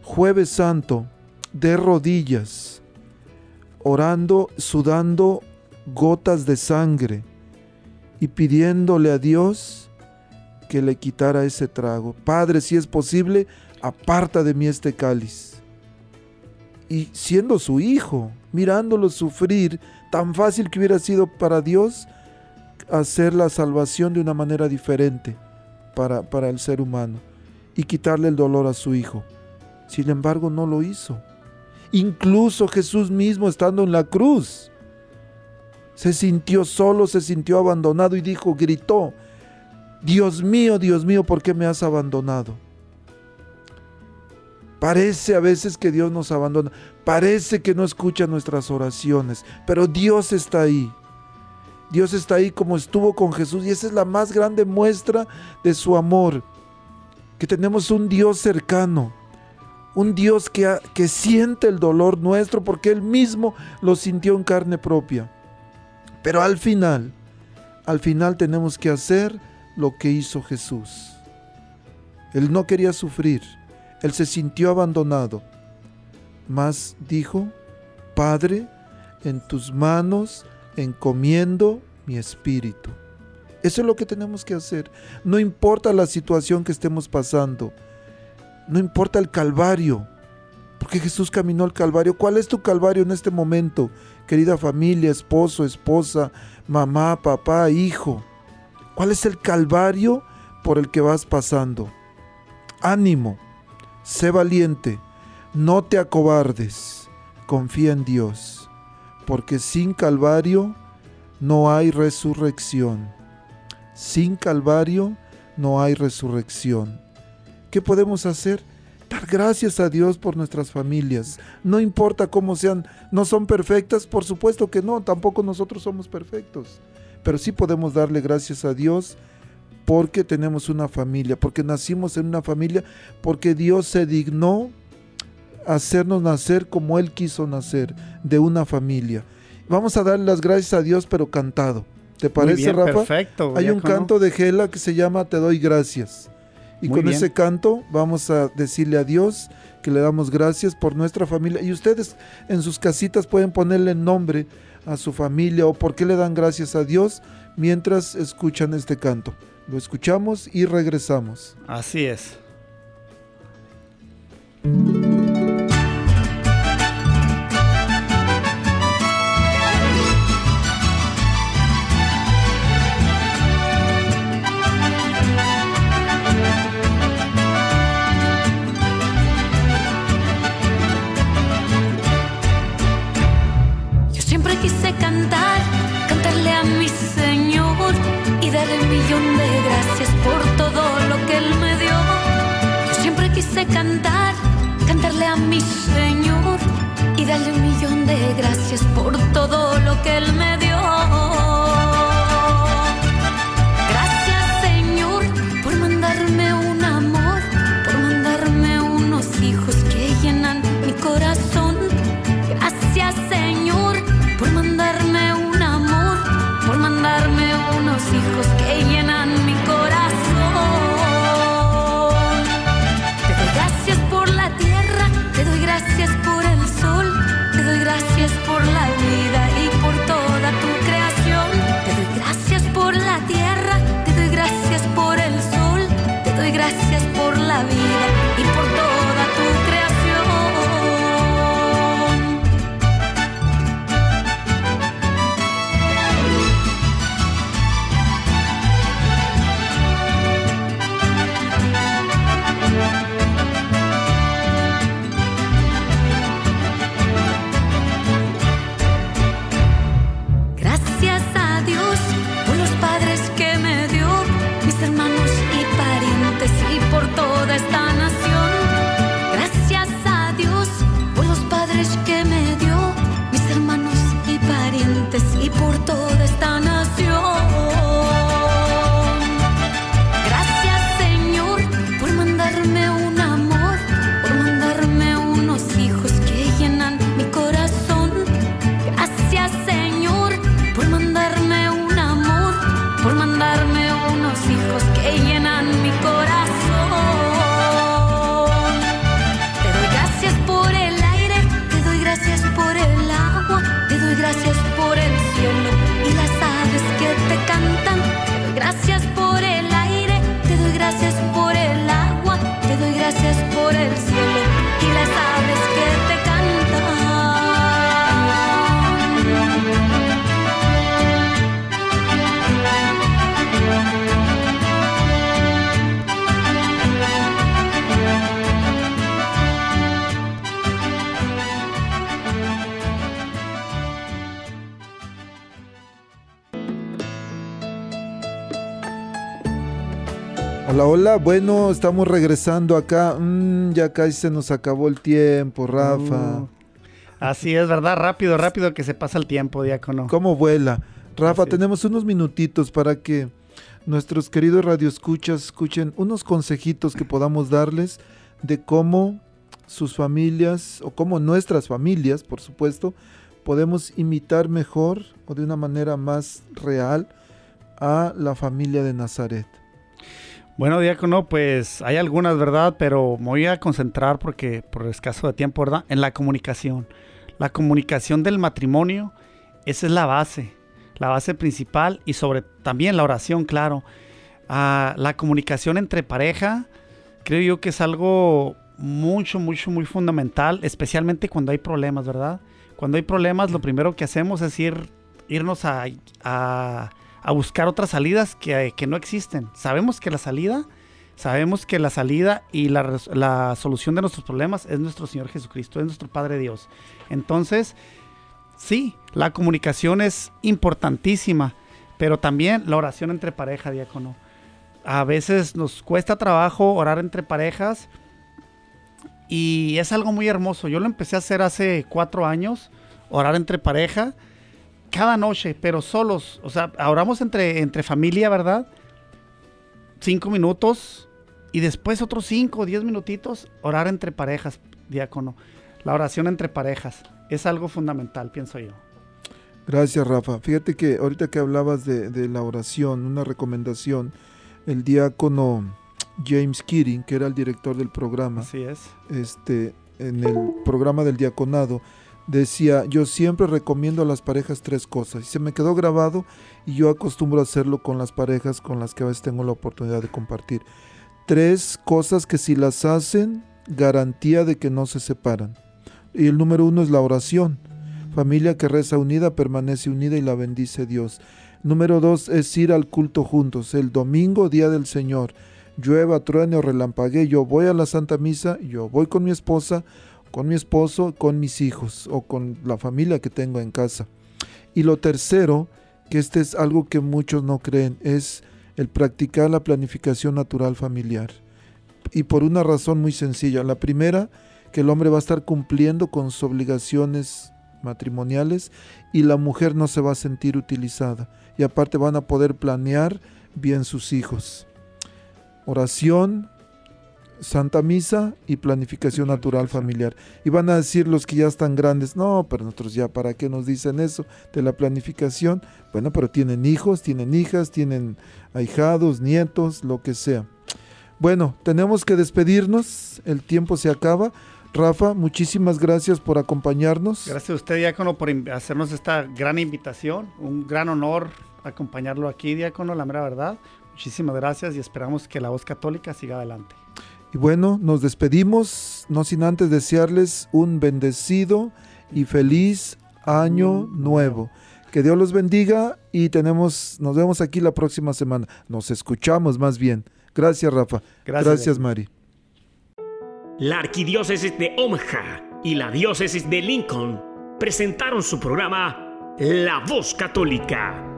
Jueves Santo, de rodillas, orando, sudando gotas de sangre y pidiéndole a Dios que le quitara ese trago. Padre, si es posible, aparta de mí este cáliz. Y siendo su hijo, mirándolo sufrir, tan fácil que hubiera sido para Dios hacer la salvación de una manera diferente para, el ser humano y quitarle el dolor a su hijo. Sin embargo, no lo hizo. Incluso Jesús mismo estando en la cruz, se sintió solo, se sintió abandonado y dijo, gritó, Dios mío, Dios mío, ¿por qué me has abandonado? Parece a veces que Dios nos abandona, parece que no escucha nuestras oraciones, pero Dios está ahí. Dios está ahí como estuvo con Jesús y esa es la más grande muestra de su amor, que tenemos un Dios cercano, un Dios que, que siente el dolor nuestro porque Él mismo lo sintió en carne propia. Pero al final, al final tenemos que hacer lo que hizo Jesús. Él no quería sufrir, él se sintió abandonado, mas dijo, Padre, en tus manos encomiendo mi espíritu. Eso es lo que tenemos que hacer. No importa la situación que estemos pasando. No importa el calvario. Porque Jesús caminó al calvario. ¿Cuál es tu calvario en este momento? Querida familia, esposo, esposa, mamá, papá, hijo. ¿Cuál es el calvario por el que vas pasando? Ánimo. Sé valiente. No te acobardes. Confía en Dios. Porque sin calvario no hay resurrección. Sin Calvario no hay resurrección. ¿Qué podemos hacer? Dar gracias a Dios por nuestras familias. No importa cómo sean, no son perfectas, por supuesto que no, tampoco nosotros somos perfectos. Pero sí podemos darle gracias a Dios porque tenemos una familia, porque nacimos en una familia, porque Dios se dignó hacernos nacer como Él quiso nacer, de una familia. Vamos a dar las gracias a Dios, pero cantado. ¿Te parece, Rafa? Perfecto. Hay un canto de Gela que se llama Te doy gracias. Y con ese canto vamos a decirle a Dios que le damos gracias por nuestra familia. Y ustedes en sus casitas pueden ponerle nombre a su familia o por qué le dan gracias a Dios mientras escuchan este canto. Lo escuchamos y regresamos. Así es. Cantar, cantarle a mi Señor y darle un millón de gracias por todo lo que Él me dio. Hola. Bueno, estamos regresando acá. Mm, ya casi se nos acabó el tiempo, Rafa. Uh, así es, ¿verdad? Rápido, rápido que se pasa el tiempo, diácono. ¿Cómo vuela? Rafa, tenemos unos minutitos para que nuestros queridos radioescuchas escuchen unos consejitos que podamos darles de cómo sus familias o cómo nuestras familias, por supuesto, podemos imitar mejor o de una manera más real a la familia de Nazaret. Bueno, diácono, pues hay algunas, ¿verdad? Pero me voy a concentrar porque por escaso de tiempo, ¿verdad? En la comunicación. La comunicación del matrimonio, esa es la base, la base principal y sobre también la oración, claro. Ah, la comunicación entre pareja, creo yo que es algo mucho, mucho, muy fundamental, especialmente cuando hay problemas, ¿verdad? Cuando hay problemas, lo primero que hacemos es ir, irnos a, a, buscar otras salidas que, que, no existen. Sabemos que la salida, sabemos que la salida y la, la solución de nuestros problemas es nuestro Señor Jesucristo, es nuestro Padre Dios. Entonces, sí, la comunicación es importantísima, pero también la oración entre pareja, diácono. A veces nos cuesta trabajo orar entre parejas y es algo muy hermoso. Yo lo empecé a hacer hace cuatro años, orar entre pareja, cada noche, pero solos. O sea, oramos entre, entre familia, ¿verdad? Cinco minutos y después otros cinco o diez minutitos, orar entre parejas, diácono. La oración entre parejas es algo fundamental, pienso yo. Gracias, Rafa. Fíjate que ahorita que hablabas de, de la oración, una recomendación, el diácono James Keating, que era el director del programa. Así es. Este, en el programa del diaconado, decía, yo siempre recomiendo a las parejas tres cosas. Y se me quedó grabado y yo acostumbro a hacerlo con las parejas con las que a veces tengo la oportunidad de compartir. Tres cosas que si las hacen, garantía de que no se separan. Y el número uno es la oración. Familia que reza unida permanece unida y la bendice Dios. Número dos es ir al culto juntos, el domingo, día del Señor llueva, truene o relampague, yo voy a la Santa Misa, yo voy con mi esposa, con mi esposo, con mis hijos o con la familia que tengo en casa. Y lo tercero, que este es algo que muchos no creen, es el practicar la planificación natural familiar. Y por una razón muy sencilla. La primera, que el hombre va a estar cumpliendo con sus obligaciones matrimoniales y la mujer no se va a sentir utilizada. Y aparte van a poder planear bien sus hijos oración, Santa Misa y planificación natural familiar. Y van a decir los que ya están grandes, no, pero nosotros ya, ¿para qué nos dicen eso de la planificación? Bueno, pero tienen hijos, tienen hijas, tienen ahijados, nietos, lo que sea. Bueno, tenemos que despedirnos, el tiempo se acaba. Rafa, muchísimas gracias por acompañarnos. Gracias a usted, Diácono, por hacernos esta gran invitación. Un gran honor acompañarlo aquí, Diácono, la mera verdad. Muchísimas gracias y esperamos que la voz católica siga adelante. Y bueno, nos despedimos, no sin antes desearles un bendecido y feliz año nuevo. Que Dios los bendiga y tenemos, nos vemos aquí la próxima semana. Nos escuchamos más bien. Gracias, Rafa. Gracias, Gracias Mari. La Arquidiócesis de Omaha y la Diócesis de Lincoln presentaron su programa La Voz Católica